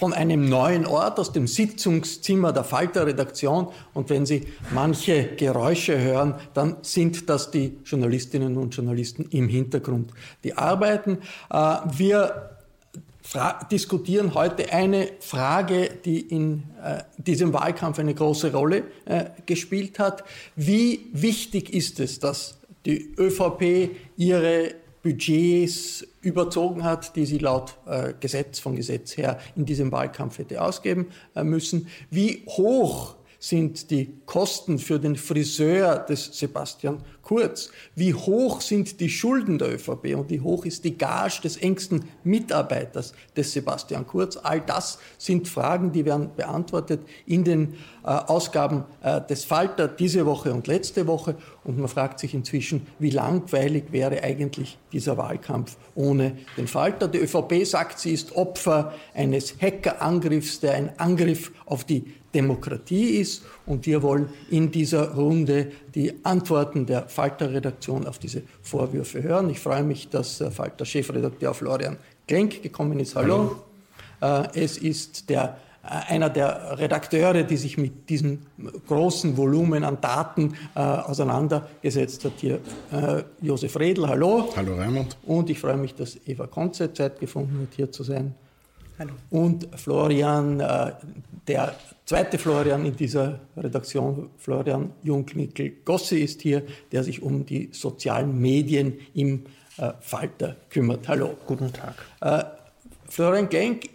von einem neuen Ort, aus dem Sitzungszimmer der Falter-Redaktion. Und wenn Sie manche Geräusche hören, dann sind das die Journalistinnen und Journalisten im Hintergrund, die arbeiten. Äh, wir diskutieren heute eine Frage, die in äh, diesem Wahlkampf eine große Rolle äh, gespielt hat. Wie wichtig ist es, dass die ÖVP ihre Budgets überzogen hat, die sie laut äh, Gesetz von Gesetz her in diesem Wahlkampf hätte ausgeben äh, müssen. Wie hoch sind die Kosten für den Friseur des Sebastian Kurz? Wie hoch sind die Schulden der ÖVP und wie hoch ist die Gage des engsten Mitarbeiters des Sebastian Kurz? All das sind Fragen, die werden beantwortet in den äh, Ausgaben äh, des Falter diese Woche und letzte Woche. Und man fragt sich inzwischen, wie langweilig wäre eigentlich dieser Wahlkampf ohne den Falter. Die ÖVP sagt, sie ist Opfer eines Hackerangriffs, der ein Angriff auf die Demokratie ist. Und wir wollen in dieser Runde die Antworten der Falter-Redaktion auf diese Vorwürfe hören. Ich freue mich, dass äh, Falter-Chefredakteur Florian Klenk gekommen ist. Hallo. Hallo. Äh, es ist der, äh, einer der Redakteure, die sich mit diesem großen Volumen an Daten äh, auseinandergesetzt hat. Hier äh, Josef Redl, hallo. Hallo Raimund. Und ich freue mich, dass Eva Konze Zeit gefunden hat, hier zu sein. Hallo. Und Florian, äh, der zweite Florian in dieser Redaktion, Florian Jungnickel-Gossi ist hier, der sich um die sozialen Medien im äh, Falter kümmert. Hallo. Guten Tag. Äh, Florian Genk,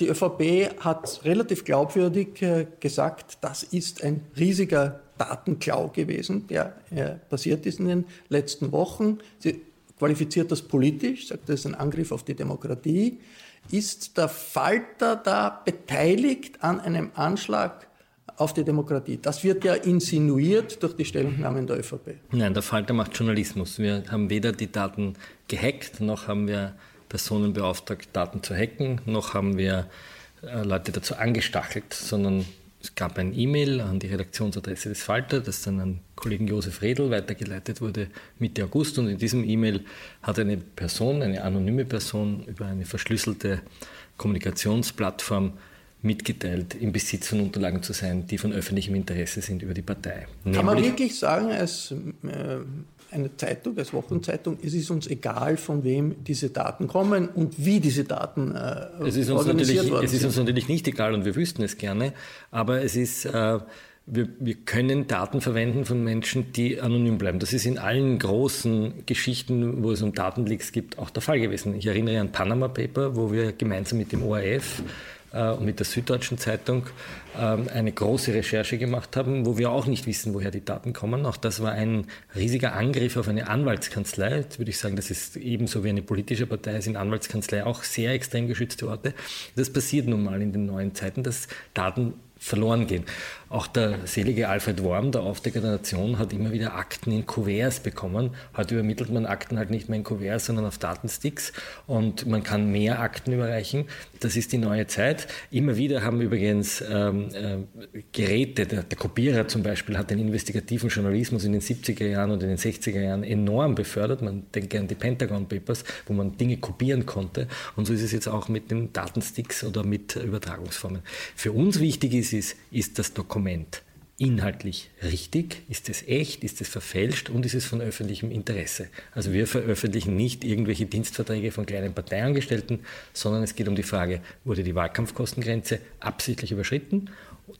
die ÖVP hat relativ glaubwürdig gesagt, das ist ein riesiger Datenklau gewesen, der passiert ist in den letzten Wochen. Sie qualifiziert das politisch, sagt, das ist ein Angriff auf die Demokratie. Ist der Falter da beteiligt an einem Anschlag auf die Demokratie? Das wird ja insinuiert durch die Stellungnahmen der ÖVP. Nein, der Falter macht Journalismus. Wir haben weder die Daten gehackt, noch haben wir Personen beauftragt, Daten zu hacken, noch haben wir äh, Leute dazu angestachelt, sondern es gab ein E-Mail an die Redaktionsadresse des Falter, das dann an Kollegen Josef Redl weitergeleitet wurde Mitte August. Und in diesem E-Mail hat eine Person, eine anonyme Person, über eine verschlüsselte Kommunikationsplattform mitgeteilt, im Besitz von Unterlagen zu sein, die von öffentlichem Interesse sind über die Partei. Kann Nämlich, man wirklich sagen, als äh, eine Zeitung, als Wochenzeitung, es ist uns egal, von wem diese Daten kommen und wie diese Daten äh, es ist uns organisiert worden Es ist uns natürlich nicht egal und wir wüssten es gerne, aber es ist... Äh, wir, wir, können Daten verwenden von Menschen, die anonym bleiben. Das ist in allen großen Geschichten, wo es um Datenleaks gibt, auch der Fall gewesen. Ich erinnere an Panama Paper, wo wir gemeinsam mit dem ORF und mit der Süddeutschen Zeitung ähm, eine große Recherche gemacht haben, wo wir auch nicht wissen, woher die Daten kommen. Auch das war ein riesiger Angriff auf eine Anwaltskanzlei. Jetzt würde ich sagen, das ist ebenso wie eine politische Partei, sind Anwaltskanzlei auch sehr extrem geschützte Orte. Das passiert nun mal in den neuen Zeiten, dass Daten verloren gehen. Auch der selige Alfred Worm, der Aufdecker der Nation, hat immer wieder Akten in Kuverts bekommen. Heute übermittelt man Akten halt nicht mehr in Kuverts, sondern auf Datensticks und man kann mehr Akten überreichen. Das ist die neue Zeit. Immer wieder haben übrigens ähm, äh, Geräte, der, der, Kopierer zum Beispiel hat den investigativen Journalismus in den 70er Jahren und in den 60er Jahren enorm befördert. Man denkt an die Pentagon Papers, wo man Dinge kopieren konnte. Und so ist es jetzt auch mit den Datensticks oder mit Übertragungsformen. Für uns wichtig ist, ist, ist das Dokument inhaltlich richtig? Ist es echt? Ist es verfälscht? Und ist es von öffentlichem Interesse? Also wir veröffentlichen nicht irgendwelche Dienstverträge von kleinen Parteiangestellten, sondern es geht um die Frage, wurde die Wahlkampfkostengrenze absichtlich überschritten?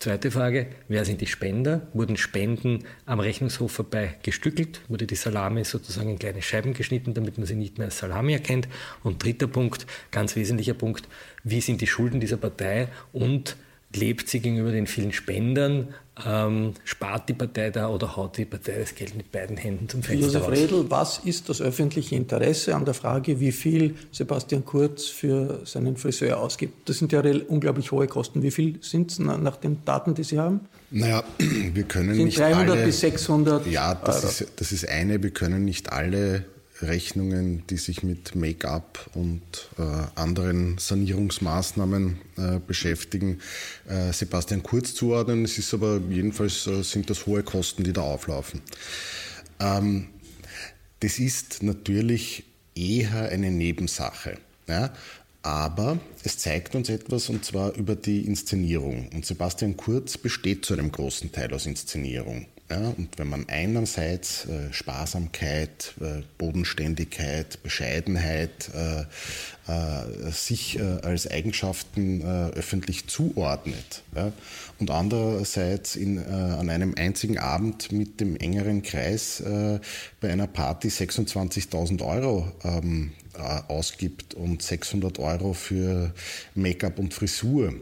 Zweite Frage, wer sind die Spender? Wurden Spenden am Rechnungshof vorbei gestückelt? Wurde die Salami sozusagen in kleine Scheiben geschnitten, damit man sie nicht mehr als Salami erkennt? Und dritter Punkt, ganz wesentlicher Punkt, wie sind die Schulden dieser Partei und lebt sie gegenüber den vielen Spendern, ähm, spart die Partei da oder haut die Partei das Geld mit beiden Händen zum Fenster Josef Redl, was ist das öffentliche Interesse an der Frage, wie viel Sebastian Kurz für seinen Friseur ausgibt? Das sind ja unglaublich hohe Kosten. Wie viel sind es nach den Daten, die Sie haben? Naja, wir können sind nicht 300 alle, bis 600 Ja, das ist, das ist eine. Wir können nicht alle Rechnungen, die sich mit Make-up und äh, anderen Sanierungsmaßnahmen äh, beschäftigen, äh, Sebastian Kurz zuordnen. Es ist aber jedenfalls äh, sind das hohe Kosten, die da auflaufen. Ähm, das ist natürlich eher eine Nebensache. Ja? Aber es zeigt uns etwas und zwar über die Inszenierung. Und Sebastian Kurz besteht zu einem großen Teil aus Inszenierung. Ja, und wenn man einerseits äh, Sparsamkeit, äh, Bodenständigkeit, Bescheidenheit äh, äh sich äh, als Eigenschaften äh, öffentlich zuordnet ja, und andererseits in, an einem einzigen Abend mit dem engeren Kreis bei einer Party 26.000 Euro ähm, ausgibt und 600 Euro für Make-up und Frisur,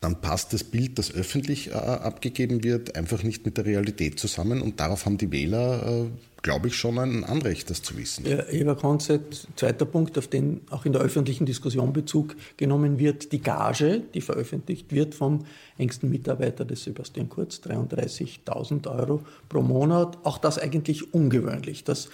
dann passt das Bild, das öffentlich äh, abgegeben wird, einfach nicht mit der Realität zusammen. Und darauf haben die Wähler, äh, glaube ich, schon ein Anrecht, das zu wissen. Ja, Eva Konzett, zweiter Punkt, auf den auch in der öffentlichen Diskussion Bezug genommen wird, die Gage, die veröffentlicht wird vom engsten Mitarbeiter des Sebastian Kurz, 33.000 Euro pro Monat. Auch das eigentlich ungewöhnlich, dass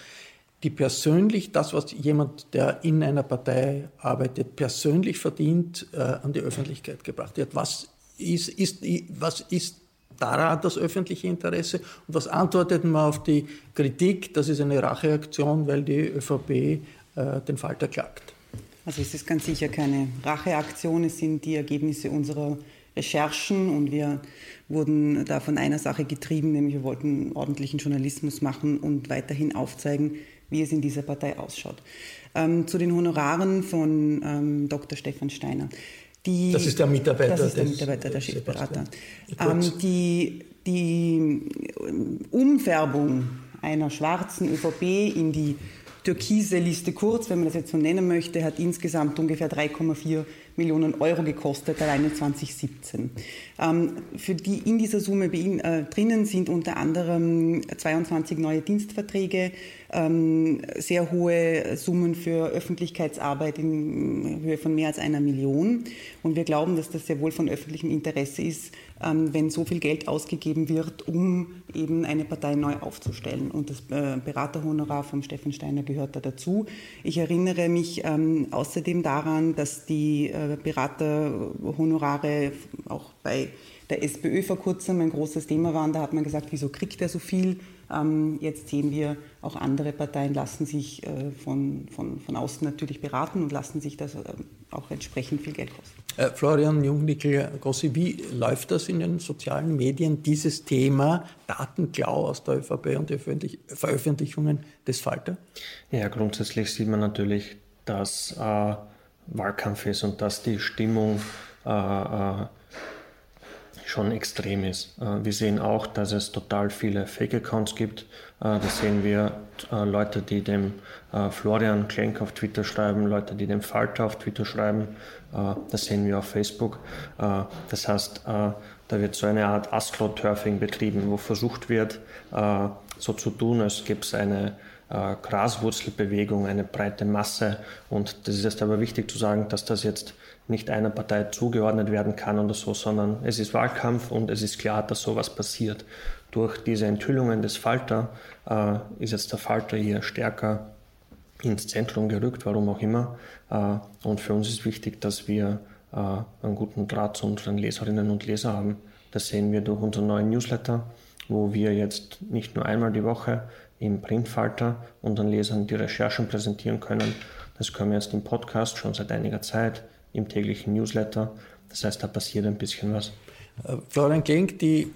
die persönlich das, was jemand, der in einer Partei arbeitet, persönlich verdient, äh, an die Öffentlichkeit gebracht wird. Was ist, ist, was ist daran das öffentliche Interesse? Und was antwortet man auf die Kritik, das ist eine Racheaktion, weil die ÖVP äh, den Falter klagt? Also es ist ganz sicher keine Racheaktion, es sind die Ergebnisse unserer Recherchen und wir wurden da von einer Sache getrieben, nämlich wir wollten ordentlichen Journalismus machen und weiterhin aufzeigen, wie es in dieser Partei ausschaut. Ähm, zu den Honoraren von ähm, Dr. Stefan Steiner. Die, das ist der Mitarbeiter, das ist der, Mitarbeiter der Chefberater. Ähm, die, die Umfärbung einer schwarzen ÖVP in die türkise Liste Kurz, wenn man das jetzt so nennen möchte, hat insgesamt ungefähr 3,4 Millionen Euro gekostet, alleine 2017. Ähm, für die in dieser Summe äh, drinnen sind unter anderem 22 neue Dienstverträge, ähm, sehr hohe Summen für Öffentlichkeitsarbeit in Höhe von mehr als einer Million. Und wir glauben, dass das sehr wohl von öffentlichem Interesse ist, wenn so viel Geld ausgegeben wird, um eben eine Partei neu aufzustellen. Und das äh, Beraterhonorar vom Steffen Steiner gehört da dazu. Ich erinnere mich ähm, außerdem daran, dass die äh, Beraterhonorare auch bei der SPÖ vor kurzem ein großes Thema waren. Da hat man gesagt, wieso kriegt er so viel? Ähm, jetzt sehen wir, auch andere Parteien lassen sich äh, von, von, von außen natürlich beraten und lassen sich das auch entsprechend viel Geld kosten. Äh, Florian Jungnickel-Gossi, wie läuft das in den sozialen Medien, dieses Thema Datenklau aus der ÖVP und die Veröffentlichungen des Falter? Ja, grundsätzlich sieht man natürlich, dass äh, Wahlkampf ist und dass die Stimmung äh, äh schon extrem ist. Äh, wir sehen auch, dass es total viele Fake-Accounts gibt. Äh, da sehen wir äh, Leute, die dem Florian Klenk auf Twitter schreiben, Leute, die dem Falter auf Twitter schreiben. Das sehen wir auf Facebook. Das heißt, da wird so eine Art Astroturfing betrieben, wo versucht wird, so zu tun, als gäbe es eine Graswurzelbewegung, eine breite Masse. Und das ist jetzt aber wichtig zu sagen, dass das jetzt nicht einer Partei zugeordnet werden kann oder so, sondern es ist Wahlkampf und es ist klar, dass sowas passiert. Durch diese Enthüllungen des Falter äh, ist jetzt der Falter hier stärker ins Zentrum gerückt, warum auch immer. Äh, und für uns ist wichtig, dass wir äh, einen guten Draht zu unseren Leserinnen und Lesern haben. Das sehen wir durch unseren neuen Newsletter, wo wir jetzt nicht nur einmal die Woche im Printfalter unseren Lesern die Recherchen präsentieren können. Das können wir jetzt im Podcast schon seit einiger Zeit im täglichen Newsletter. Das heißt, da passiert ein bisschen was. Äh, Florian Klenk, die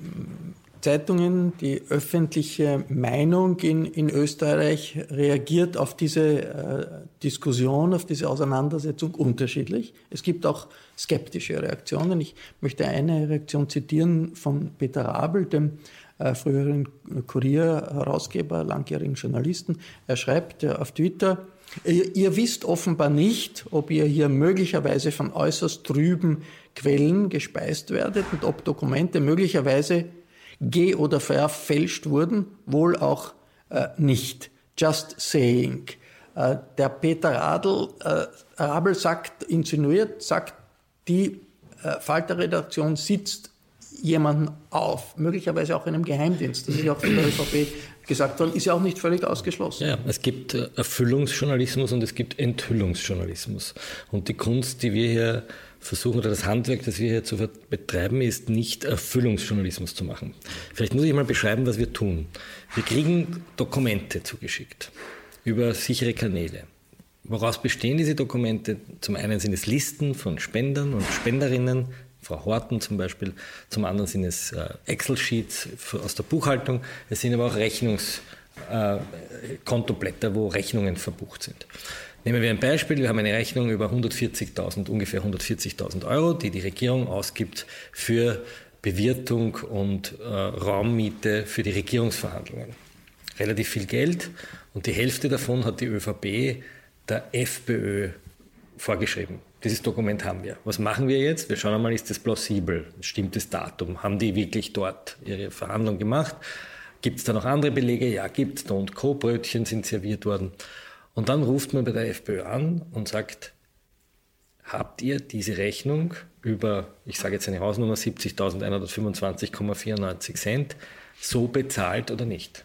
Zeitungen, die öffentliche Meinung in, in Österreich reagiert auf diese äh, Diskussion, auf diese Auseinandersetzung unterschiedlich. Es gibt auch skeptische Reaktionen. Ich möchte eine Reaktion zitieren von Peter Rabel, dem äh, früheren Kurier-Herausgeber, langjährigen Journalisten. Er schreibt äh, auf Twitter, Ihr, wisst offenbar nicht, ob ihr hier möglicherweise von äußerst trüben Quellen gespeist werdet und ob Dokumente möglicherweise ge- oder verfälscht wurden, wohl auch äh, nicht. Just saying. Äh, der Peter Radl, äh, Rabel sagt, insinuiert, sagt, die äh, Falter-Redaktion sitzt jemanden auf, möglicherweise auch in einem Geheimdienst. Das ist ja auch von der ÖVP gesagt worden, ist ja auch nicht völlig ausgeschlossen. Ja, es gibt äh, Erfüllungsjournalismus und es gibt Enthüllungsjournalismus. Und die Kunst, die wir hier versuchen, oder das Handwerk, das wir hier zu betreiben, ist nicht Erfüllungsjournalismus zu machen. Vielleicht muss ich mal beschreiben, was wir tun. Wir kriegen Dokumente zugeschickt über sichere Kanäle. Woraus bestehen diese Dokumente? Zum einen sind es Listen von Spendern und Spenderinnen, Frau Horten zum Beispiel. Zum anderen sind es äh, Excel-Sheets aus der Buchhaltung. Es sind aber auch Rechnungskontoblätter, äh, wo Rechnungen verbucht sind. Nehmen wir ein Beispiel. Wir haben eine Rechnung über 140.000, ungefähr 140.000 Euro, die die Regierung ausgibt für Bewirtung und äh, Raummiete für die Regierungsverhandlungen. Relativ viel Geld und die Hälfte davon hat die ÖVP der FPÖ vorgeschrieben. Dieses Dokument haben wir. Was machen wir jetzt? Wir schauen einmal, ist das plausibel? Stimmt das Datum? Haben die wirklich dort ihre Verhandlung gemacht? Gibt es da noch andere Belege? Ja, gibt es. Und Co-Brötchen sind serviert worden. Und dann ruft man bei der FPÖ an und sagt, habt ihr diese Rechnung über, ich sage jetzt eine Hausnummer, 70.125,94 Cent, so bezahlt oder nicht?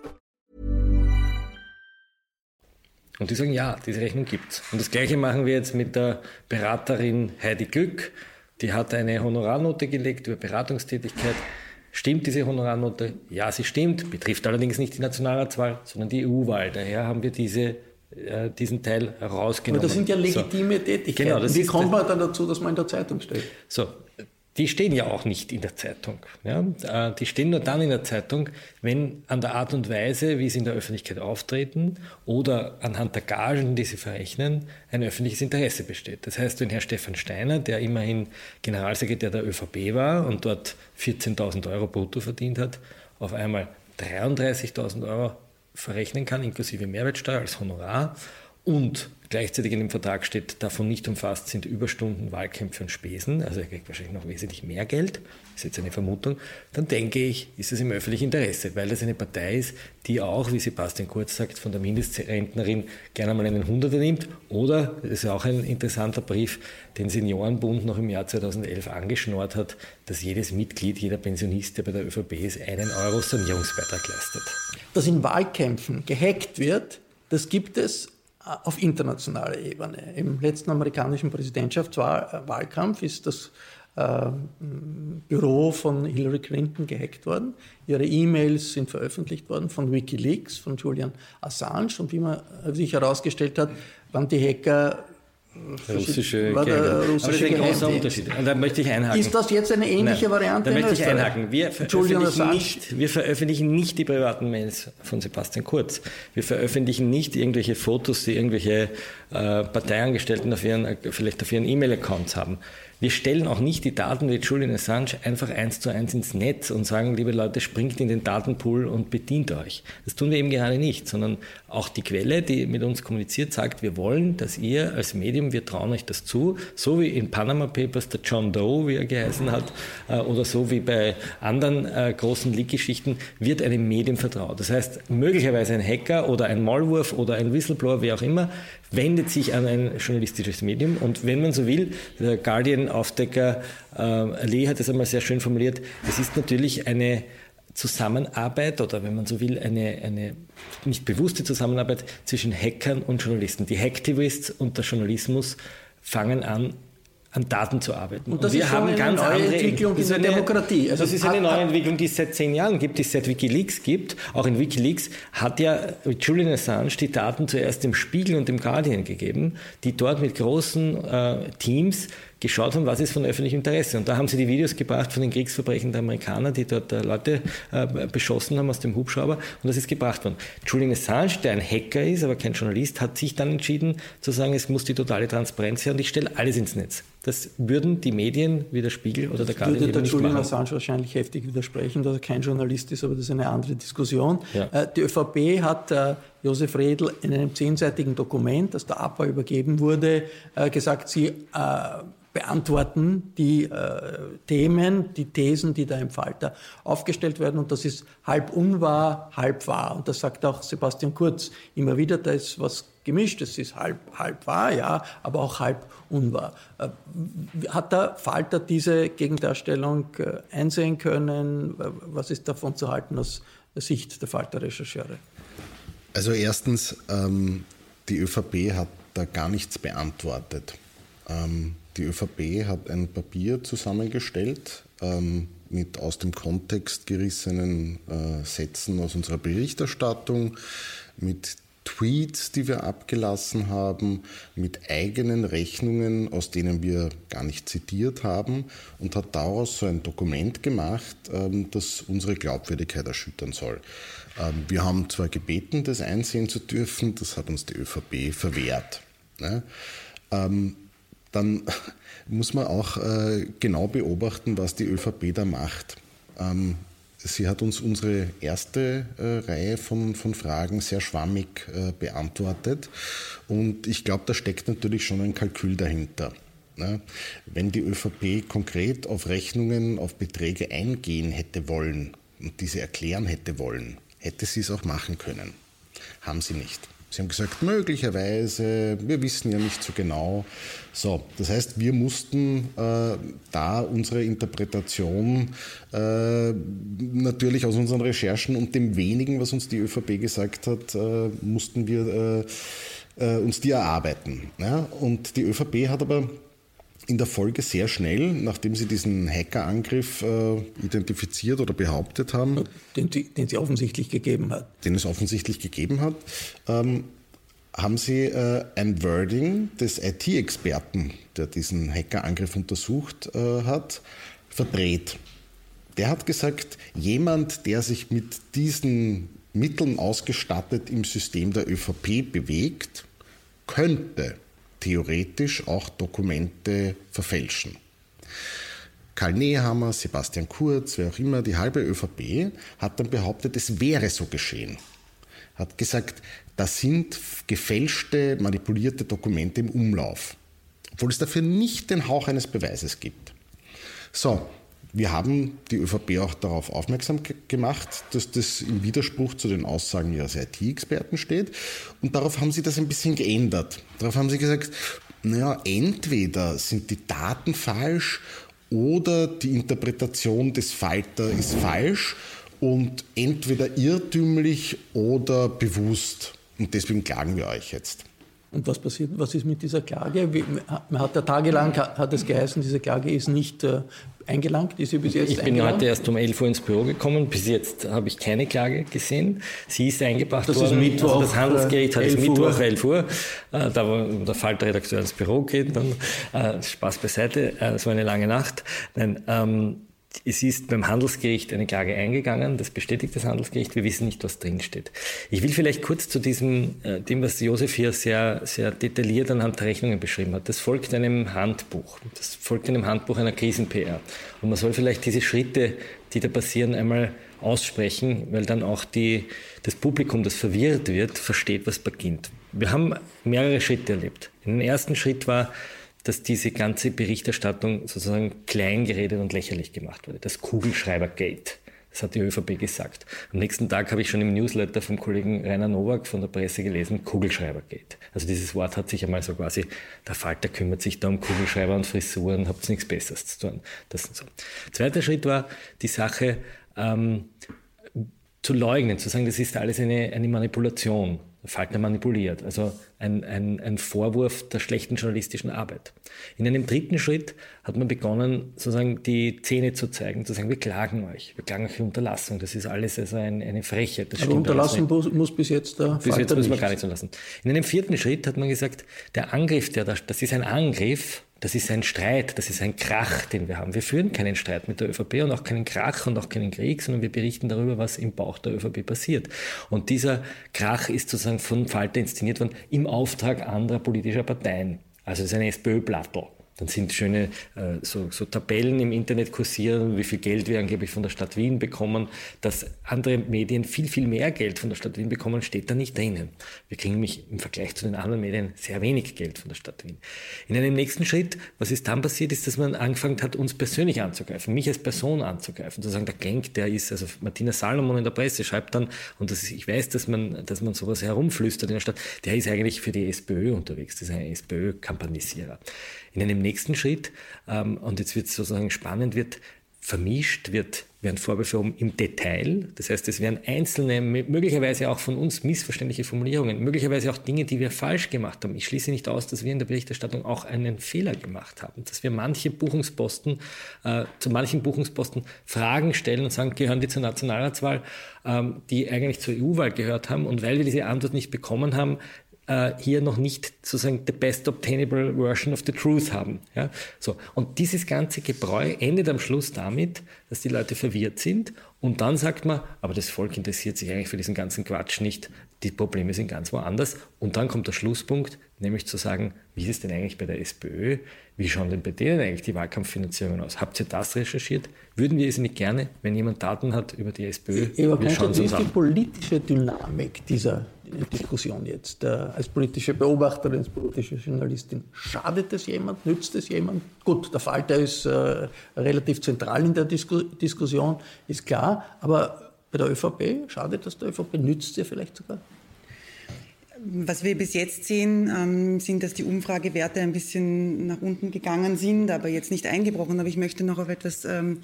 Und die sagen, ja, diese Rechnung gibt's. Und das gleiche machen wir jetzt mit der Beraterin Heidi Glück. Die hat eine Honorarnote gelegt über Beratungstätigkeit. Stimmt diese Honorarnote? Ja, sie stimmt. Betrifft allerdings nicht die Nationalratswahl, sondern die EU-Wahl. Daher haben wir diese, äh, diesen Teil herausgenommen. Aber das sind ja legitime so. Tätigkeiten. Genau, Wie kommt man dann dazu, dass man in der Zeitung steht? So, die stehen ja auch nicht in der Zeitung. Ja? Äh, die stehen nur dann in der Zeitung, wenn an der Art und Weise, wie sie in der Öffentlichkeit auftreten oder anhand der Gagen, die sie verrechnen, ein öffentliches Interesse besteht. Das heißt, wenn Herr Stefan Steiner, der immerhin Generalsekretär der ÖVP war und dort 14.000 Euro brutto verdient hat, auf einmal 33.000 Euro verrechnen kann, inklusive Mehrwertsteuer als Honorar und gleichzeitig in dem Vertrag steht, davon nicht umfasst sind Überstunden, Wahlkämpfe und Spesen, also er kriegt wahrscheinlich noch wesentlich mehr Geld, ist jetzt eine Vermutung, dann denke ich, ist es im öffentlichen Interesse, weil das eine Partei ist, die auch, wie Sebastian Kurz sagt, von der Mindestrentnerin gerne mal einen Hunderter nimmt. Oder, das ist auch ein interessanter Brief, den Seniorenbund noch im Jahr 2011 angeschnort hat, dass jedes Mitglied, jeder Pensionist, der bei der ÖVP ist, einen Euro Sanierungsbeitrag leistet. Dass in Wahlkämpfen gehackt wird, das gibt es auf internationaler Ebene. Im letzten amerikanischen Präsidentschaftswahlkampf ist das äh, Büro von Hillary Clinton gehackt worden. Ihre E-Mails sind veröffentlicht worden von Wikileaks, von Julian Assange. Und wie man sich herausgestellt hat, waren die Hacker russische der russische Aber das ist ein großer Unterschied. Und da möchte ich einhaken. Ist das jetzt eine ähnliche Nein, Variante? Da möchte ich einhaken. Wir veröffentlichen, nicht, wir veröffentlichen nicht die privaten Mails von Sebastian Kurz. Wir veröffentlichen nicht irgendwelche Fotos, die irgendwelche äh, Parteiangestellten auf ihren, vielleicht auf ihren E-Mail-Accounts haben. Wir stellen auch nicht die Daten wie Julian Assange einfach eins zu eins ins Netz und sagen, liebe Leute, springt in den Datenpool und bedient euch. Das tun wir eben gerade nicht, sondern auch die Quelle, die mit uns kommuniziert, sagt, wir wollen, dass ihr als Medium, wir trauen euch das zu, so wie in Panama Papers der John Doe, wie er geheißen hat, äh, oder so wie bei anderen äh, großen Leak-Geschichten, wird einem Medium vertraut. Das heißt, möglicherweise ein Hacker oder ein Maulwurf oder ein Whistleblower, wer auch immer, wendet sich an ein journalistisches Medium und wenn man so will, der Guardian-Aufdecker äh, Lee hat es einmal sehr schön formuliert, es ist natürlich eine Zusammenarbeit oder wenn man so will, eine, eine nicht bewusste Zusammenarbeit zwischen Hackern und Journalisten. Die Hacktivists und der Journalismus fangen an, an Daten zu arbeiten. Und das und wir ist haben eine ganz neue andere Entwicklung in der eine, Demokratie. Also das ist eine neue Entwicklung, die es seit zehn Jahren gibt, die es seit Wikileaks gibt. Auch in Wikileaks hat ja Julian Assange die Daten zuerst dem Spiegel und dem Guardian gegeben, die dort mit großen äh, Teams geschaut haben, was ist von öffentlichem Interesse. Und da haben sie die Videos gebracht von den Kriegsverbrechen der Amerikaner, die dort äh, Leute äh, beschossen haben aus dem Hubschrauber. Und das ist gebracht worden. Julian Assange, der ein Hacker ist, aber kein Journalist, hat sich dann entschieden zu sagen, es muss die totale Transparenz her und ich stelle alles ins Netz. Das würden die Medien wie der Spiegel oder der Guardian würde der nicht Julian machen. Assange wahrscheinlich heftig widersprechen, dass er kein Journalist ist, aber das ist eine andere Diskussion. Ja. Äh, die ÖVP hat Josef Redl in einem zehnseitigen Dokument, das der APA übergeben wurde, äh, gesagt, sie beantworten die äh, Themen, die Thesen, die da im Falter aufgestellt werden. Und das ist halb unwahr, halb wahr. Und das sagt auch Sebastian Kurz immer wieder, da ist was gemischt. Es ist halb, halb wahr, ja, aber auch halb unwahr. Äh, hat der Falter diese Gegendarstellung äh, einsehen können? Was ist davon zu halten aus Sicht der Falter-Rechercheure? Also erstens, ähm, die ÖVP hat da gar nichts beantwortet. Ähm, die ÖVP hat ein Papier zusammengestellt ähm, mit aus dem Kontext gerissenen äh, Sätzen aus unserer Berichterstattung, mit Tweets, die wir abgelassen haben, mit eigenen Rechnungen, aus denen wir gar nicht zitiert haben und hat daraus so ein Dokument gemacht, ähm, das unsere Glaubwürdigkeit erschüttern soll. Ähm, wir haben zwar gebeten, das einsehen zu dürfen, das hat uns die ÖVP verwehrt. Ne? Ähm, dann muss man auch äh, genau beobachten, was die ÖVP da macht. Sie hat uns unsere erste äh, Reihe von, von Fragen sehr schwammig äh, beantwortet und ich glaube, da steckt natürlich schon ein Kalkül dahinter. Ne? Wenn die ÖVP konkret auf Rechnungen, auf Beträge eingehen hätte wollen und diese erklären hätte wollen, hätte sie es auch machen können. Haben sie nicht. Sie haben gesagt, möglicherweise, wir wissen ja nicht so genau. So, das heißt, wir mussten äh, da unsere Interpretation äh, natürlich aus unseren Recherchen und dem wenigen, was uns die ÖVP gesagt hat, äh, mussten wir äh, äh, uns die erarbeiten. Ja? Und die ÖVP hat aber in der Folge sehr schnell, nachdem sie diesen Hackerangriff äh, identifiziert oder behauptet haben. Den, den, sie offensichtlich gegeben hat. Den es offensichtlich gegeben hat, ähm, haben sie äh, ein Wording des IT-Experten, der diesen Hackerangriff untersucht äh, hat, verdreht. Der hat gesagt, jemand, der sich mit diesen Mitteln ausgestattet im System der ÖVP bewegt, könnte theoretisch auch Dokumente verfälschen. Karl Nehammer, Sebastian Kurz, wer auch immer, die halbe ÖVP hat dann behauptet, es wäre so geschehen. Hat gesagt, das sind gefälschte, manipulierte Dokumente im Umlauf, obwohl es dafür nicht den Hauch eines Beweises gibt. So, wir haben die ÖVP auch darauf aufmerksam gemacht, dass das im Widerspruch zu den Aussagen ihres IT-Experten steht. Und darauf haben sie das ein bisschen geändert. Darauf haben sie gesagt, naja, entweder sind die Daten falsch oder die Interpretation des Falter ist falsch und entweder irrtümlich oder bewusst. Und deswegen klagen wir euch jetzt. Und was passiert, was ist mit dieser Klage? Man hat ja tagelang, hat es geheißen, diese Klage ist nicht äh, eingelangt, ist sie bis jetzt Ich bin heute erst um 11 Uhr ins Büro gekommen, bis jetzt habe ich keine Klage gesehen. Sie ist eingebracht das worden. Ist Mittwoch, also das Handelsgericht hat es Mittwoch Uhr. 11 Uhr, äh, da wo der Falterredakteur ins Büro geht, dann äh, Spaß beiseite, äh, es war eine lange Nacht. Nein, ähm, es ist beim Handelsgericht eine Klage eingegangen, das bestätigt das Handelsgericht, wir wissen nicht, was drinsteht. Ich will vielleicht kurz zu diesem, äh, dem, was Josef hier sehr, sehr detailliert anhand der Rechnungen beschrieben hat. Das folgt einem Handbuch. Das folgt einem Handbuch einer Krisen-PR. Und man soll vielleicht diese Schritte, die da passieren, einmal aussprechen, weil dann auch die, das Publikum, das verwirrt wird, versteht, was beginnt. Wir haben mehrere Schritte erlebt. Den ersten Schritt war, dass diese ganze Berichterstattung sozusagen klein geredet und lächerlich gemacht wurde. Das Kugelschreibergate. Das hat die ÖVP gesagt. Am nächsten Tag habe ich schon im Newsletter vom Kollegen Rainer Nowak von der Presse gelesen, Kugelschreibergate. Also dieses Wort hat sich einmal so quasi, der Falter kümmert sich da um Kugelschreiber und Frisuren, habt nichts Besseres zu tun. Das so. Zweiter Schritt war die Sache ähm, zu leugnen, zu sagen, das ist alles eine, eine Manipulation. Falkner manipuliert. Also ein, ein, ein Vorwurf der schlechten journalistischen Arbeit. In einem dritten Schritt hat man begonnen, sozusagen die Zähne zu zeigen, zu sagen, wir klagen euch, wir klagen euch für Unterlassung. Das ist alles also ein, eine Frechheit. Das Aber unterlassen muss, muss bis jetzt der Bis jetzt müssen wir gar nichts unterlassen. In einem vierten Schritt hat man gesagt, der Angriff, der da, das ist ein Angriff das ist ein Streit, das ist ein Krach, den wir haben. Wir führen keinen Streit mit der ÖVP und auch keinen Krach und auch keinen Krieg, sondern wir berichten darüber, was im Bauch der ÖVP passiert. Und dieser Krach ist sozusagen von Falter inszeniert worden im Auftrag anderer politischer Parteien. Also es ist eine SPÖ-Plattel. Dann sind schöne äh, so, so, Tabellen im Internet kursieren, wie viel Geld wir angeblich von der Stadt Wien bekommen. Dass andere Medien viel, viel mehr Geld von der Stadt Wien bekommen, steht da nicht drinnen. Wir kriegen nämlich im Vergleich zu den anderen Medien sehr wenig Geld von der Stadt Wien. In einem nächsten Schritt, was ist dann passiert, ist, dass man angefangen hat, uns persönlich anzugreifen, mich als Person anzugreifen, zu sagen, der Genk, der ist, also Martina Salomon in der Presse schreibt dann, und das ist, ich weiß, dass man, dass man sowas herumflüstert in der Stadt, der ist eigentlich für die SPÖ unterwegs, das ist ein SPÖ-Kampagnisierer. In einem nächsten Schritt, ähm, und jetzt wird es sozusagen spannend, wird vermischt, wird, werden Vorwürfe um im Detail. Das heißt, es werden einzelne, möglicherweise auch von uns missverständliche Formulierungen, möglicherweise auch Dinge, die wir falsch gemacht haben. Ich schließe nicht aus, dass wir in der Berichterstattung auch einen Fehler gemacht haben, dass wir manche Buchungsposten, äh, zu manchen Buchungsposten Fragen stellen und sagen, gehören die zur Nationalratswahl, ähm, die eigentlich zur EU-Wahl gehört haben. Und weil wir diese Antwort nicht bekommen haben, äh, hier noch nicht sozusagen the best obtainable version of the truth haben. Ja? So. Und dieses ganze Gebräu endet am Schluss damit, dass die Leute verwirrt sind und dann sagt man, aber das Volk interessiert sich eigentlich für diesen ganzen Quatsch nicht, die Probleme sind ganz woanders. Und dann kommt der Schlusspunkt, nämlich zu sagen, wie ist es denn eigentlich bei der SPÖ? Wie schauen denn bei denen eigentlich die Wahlkampffinanzierungen aus? Habt ihr das recherchiert? Würden wir es nicht gerne, wenn jemand Daten hat über die SPÖ? Ja, aber wir schauen wie ist die politische Dynamik dieser Diskussion jetzt? Äh, als politische Beobachterin, als politische Journalistin, schadet es jemand? Nützt es jemand? Gut, der Falter ist äh, relativ zentral in der Disku Diskussion, ist klar, aber bei der ÖVP, schadet das der ÖVP? Nützt sie vielleicht sogar? Was wir bis jetzt sehen, ähm, sind, dass die Umfragewerte ein bisschen nach unten gegangen sind, aber jetzt nicht eingebrochen. Aber ich möchte noch auf etwas ähm,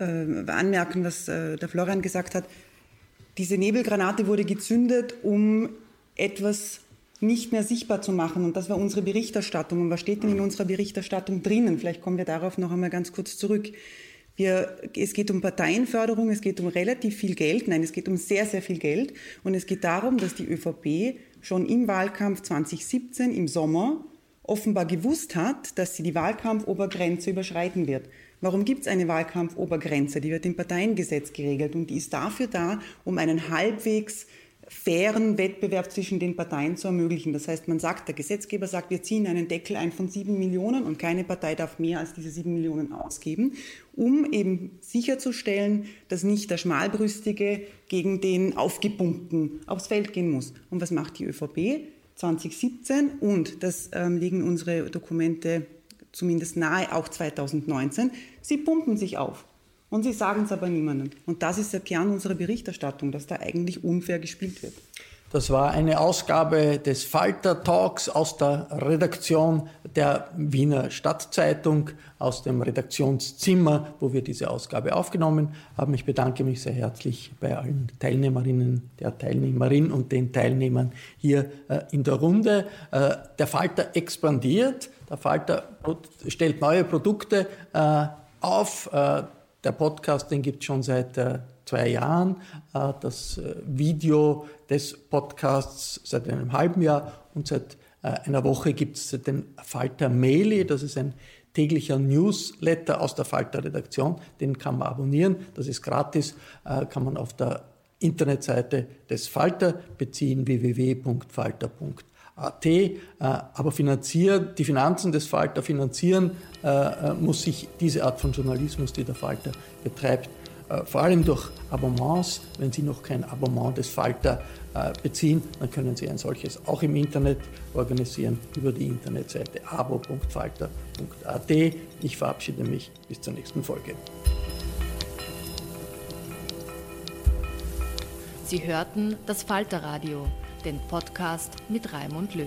äh, anmerken, was der Florian gesagt hat. Diese Nebelgranate wurde gezündet, um etwas nicht mehr sichtbar zu machen. Und das war unsere Berichterstattung. Und was steht denn in unserer Berichterstattung drinnen? Vielleicht kommen wir darauf noch einmal ganz kurz zurück. Wir, es geht um Parteienförderung, es geht um relativ viel Geld, nein, es geht um sehr, sehr viel Geld. Und es geht darum, dass die ÖVP schon im Wahlkampf 2017 im Sommer offenbar gewusst hat, dass sie die Wahlkampfobergrenze überschreiten wird. Warum gibt es eine Wahlkampfobergrenze? Die wird im Parteiengesetz geregelt und die ist dafür da, um einen halbwegs fairen Wettbewerb zwischen den Parteien zu ermöglichen. Das heißt, man sagt, der Gesetzgeber sagt, wir ziehen einen Deckel ein von sieben Millionen und keine Partei darf mehr als diese sieben Millionen ausgeben, um eben sicherzustellen, dass nicht der Schmalbrüstige gegen den Aufgepumpten aufs Feld gehen muss. Und was macht die ÖVP? 2017 und das ähm, liegen unsere Dokumente zumindest nahe, auch 2019. Sie pumpen sich auf. Und sie sagen es aber niemandem. Und das ist der Kern unserer Berichterstattung, dass da eigentlich unfair gespielt wird. Das war eine Ausgabe des Falter Talks aus der Redaktion der Wiener Stadtzeitung, aus dem Redaktionszimmer, wo wir diese Ausgabe aufgenommen haben. Ich bedanke mich sehr herzlich bei allen Teilnehmerinnen, der Teilnehmerin und den Teilnehmern hier äh, in der Runde. Äh, der Falter expandiert, der Falter stellt neue Produkte äh, auf. Der Podcast, den gibt es schon seit zwei Jahren, äh, das äh, Video des Podcasts seit einem halben Jahr und seit äh, einer Woche gibt es den Falter Maili, das ist ein täglicher Newsletter aus der Falter-Redaktion, den kann man abonnieren, das ist gratis, kann man auf der Internetseite des Falter beziehen, www.falter.at. Aber finanziert, die Finanzen des Falter finanzieren muss sich diese Art von Journalismus, die der Falter betreibt, vor allem durch Abonnements. Wenn Sie noch kein Abonnement des Falter äh, beziehen, dann können Sie ein solches auch im Internet organisieren über die Internetseite abo.falter.at. Ich verabschiede mich bis zur nächsten Folge. Sie hörten das Falterradio, den Podcast mit Raimund Löw.